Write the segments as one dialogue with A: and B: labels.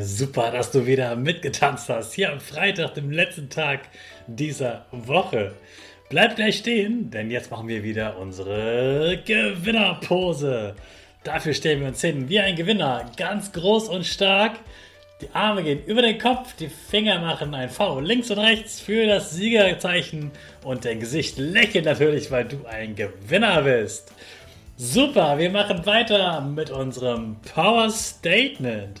A: Super, dass du wieder mitgetanzt hast. Hier am Freitag, dem letzten Tag dieser Woche. Bleib gleich stehen, denn jetzt machen wir wieder unsere Gewinnerpose. Dafür stellen wir uns hin wie ein Gewinner, ganz groß und stark. Die Arme gehen über den Kopf, die Finger machen ein V links und rechts für das Siegerzeichen und dein Gesicht lächelt natürlich, weil du ein Gewinner bist. Super, wir machen weiter mit unserem Power Statement.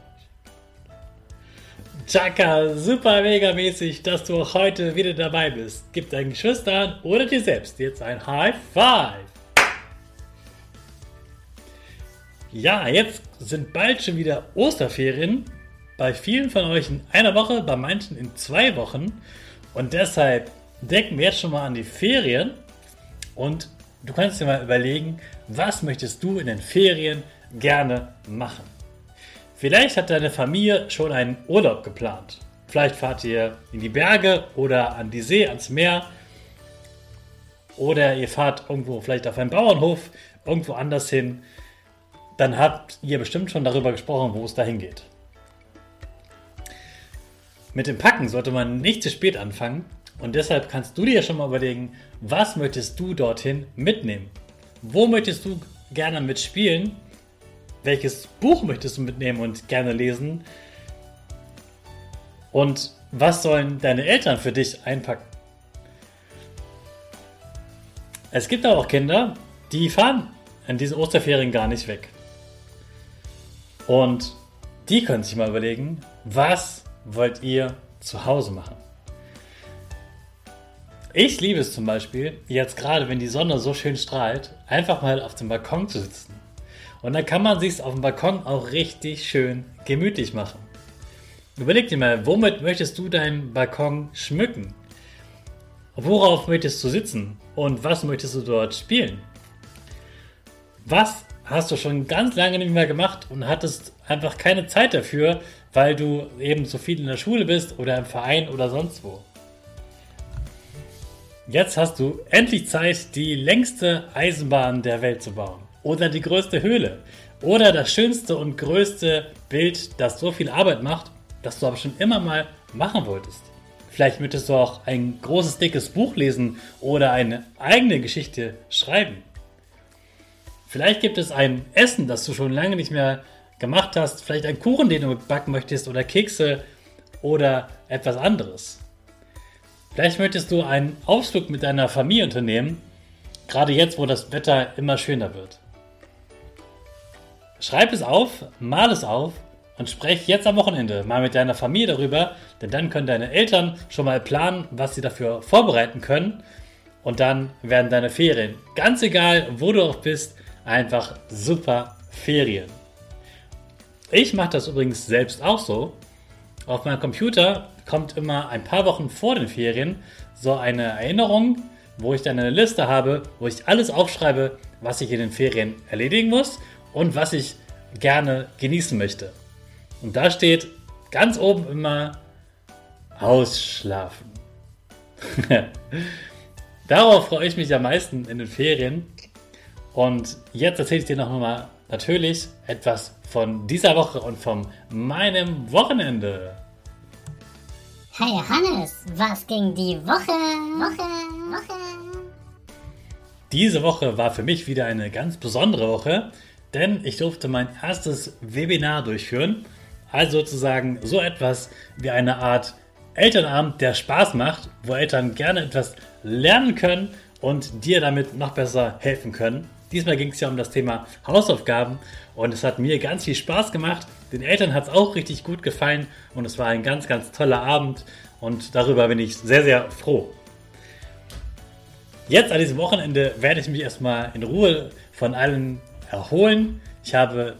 A: Chaka, super mega mäßig, dass du auch heute wieder dabei bist. Gib deinen Geschwistern oder dir selbst jetzt ein High Five. Ja, jetzt sind bald schon wieder Osterferien. Bei vielen von euch in einer Woche, bei manchen in zwei Wochen. Und deshalb denken wir jetzt schon mal an die Ferien. Und du kannst dir mal überlegen, was möchtest du in den Ferien gerne machen? Vielleicht hat deine Familie schon einen Urlaub geplant. Vielleicht fahrt ihr in die Berge oder an die See, ans Meer. Oder ihr fahrt irgendwo vielleicht auf einen Bauernhof, irgendwo anders hin. Dann habt ihr bestimmt schon darüber gesprochen, wo es dahin geht. Mit dem Packen sollte man nicht zu spät anfangen. Und deshalb kannst du dir schon mal überlegen, was möchtest du dorthin mitnehmen? Wo möchtest du gerne mitspielen? Welches Buch möchtest du mitnehmen und gerne lesen? Und was sollen deine Eltern für dich einpacken? Es gibt aber auch Kinder, die fahren in diesen Osterferien gar nicht weg. Und die können sich mal überlegen, was wollt ihr zu Hause machen? Ich liebe es zum Beispiel, jetzt gerade wenn die Sonne so schön strahlt, einfach mal auf dem Balkon zu sitzen und dann kann man sich auf dem Balkon auch richtig schön gemütlich machen. Überleg dir mal, womit möchtest du deinen Balkon schmücken? Worauf möchtest du sitzen? Und was möchtest du dort spielen? Was hast du schon ganz lange nicht mehr gemacht und hattest einfach keine Zeit dafür, weil du eben so viel in der Schule bist oder im Verein oder sonst wo? Jetzt hast du endlich Zeit, die längste Eisenbahn der Welt zu bauen oder die größte Höhle oder das schönste und größte Bild, das so viel Arbeit macht, das du aber schon immer mal machen wolltest. Vielleicht möchtest du auch ein großes, dickes Buch lesen oder eine eigene Geschichte schreiben. Vielleicht gibt es ein Essen, das du schon lange nicht mehr gemacht hast, vielleicht einen Kuchen, den du backen möchtest oder Kekse oder etwas anderes. Vielleicht möchtest du einen Ausflug mit deiner Familie unternehmen, gerade jetzt, wo das Wetter immer schöner wird. Schreib es auf, mal es auf und sprech jetzt am Wochenende mal mit deiner Familie darüber, denn dann können deine Eltern schon mal planen, was sie dafür vorbereiten können. Und dann werden deine Ferien, ganz egal wo du auch bist, einfach super Ferien. Ich mache das übrigens selbst auch so. Auf meinem Computer kommt immer ein paar Wochen vor den Ferien so eine Erinnerung, wo ich dann eine Liste habe, wo ich alles aufschreibe, was ich in den Ferien erledigen muss und was ich gerne genießen möchte. Und da steht ganz oben immer Ausschlafen. Darauf freue ich mich am meisten in den Ferien. Und jetzt erzähle ich dir noch mal natürlich etwas von dieser Woche und von meinem Wochenende.
B: Hey Hannes, was ging die Woche? Woche, Woche.
A: Diese Woche war für mich wieder eine ganz besondere Woche, denn ich durfte mein erstes Webinar durchführen. Also sozusagen so etwas wie eine Art Elternabend, der Spaß macht, wo Eltern gerne etwas lernen können und dir damit noch besser helfen können. Diesmal ging es ja um das Thema Hausaufgaben und es hat mir ganz viel Spaß gemacht. Den Eltern hat es auch richtig gut gefallen und es war ein ganz, ganz toller Abend und darüber bin ich sehr, sehr froh. Jetzt an diesem Wochenende werde ich mich erstmal in Ruhe von allen erholen. Ich habe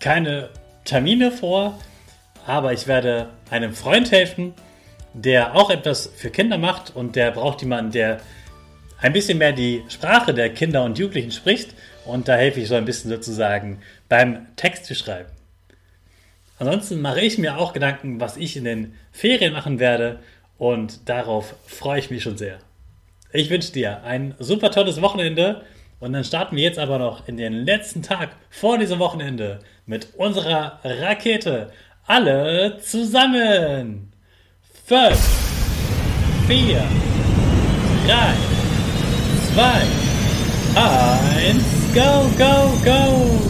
A: keine Termine vor, aber ich werde einem Freund helfen, der auch etwas für Kinder macht und der braucht jemanden, der ein bisschen mehr die Sprache der Kinder und Jugendlichen spricht und da helfe ich so ein bisschen sozusagen beim Text zu schreiben. Ansonsten mache ich mir auch Gedanken, was ich in den Ferien machen werde und darauf freue ich mich schon sehr. Ich wünsche dir ein super tolles Wochenende und dann starten wir jetzt aber noch in den letzten Tag vor diesem Wochenende mit unserer Rakete. Alle zusammen. 5, 4, 3, 2, 1, go, go, go!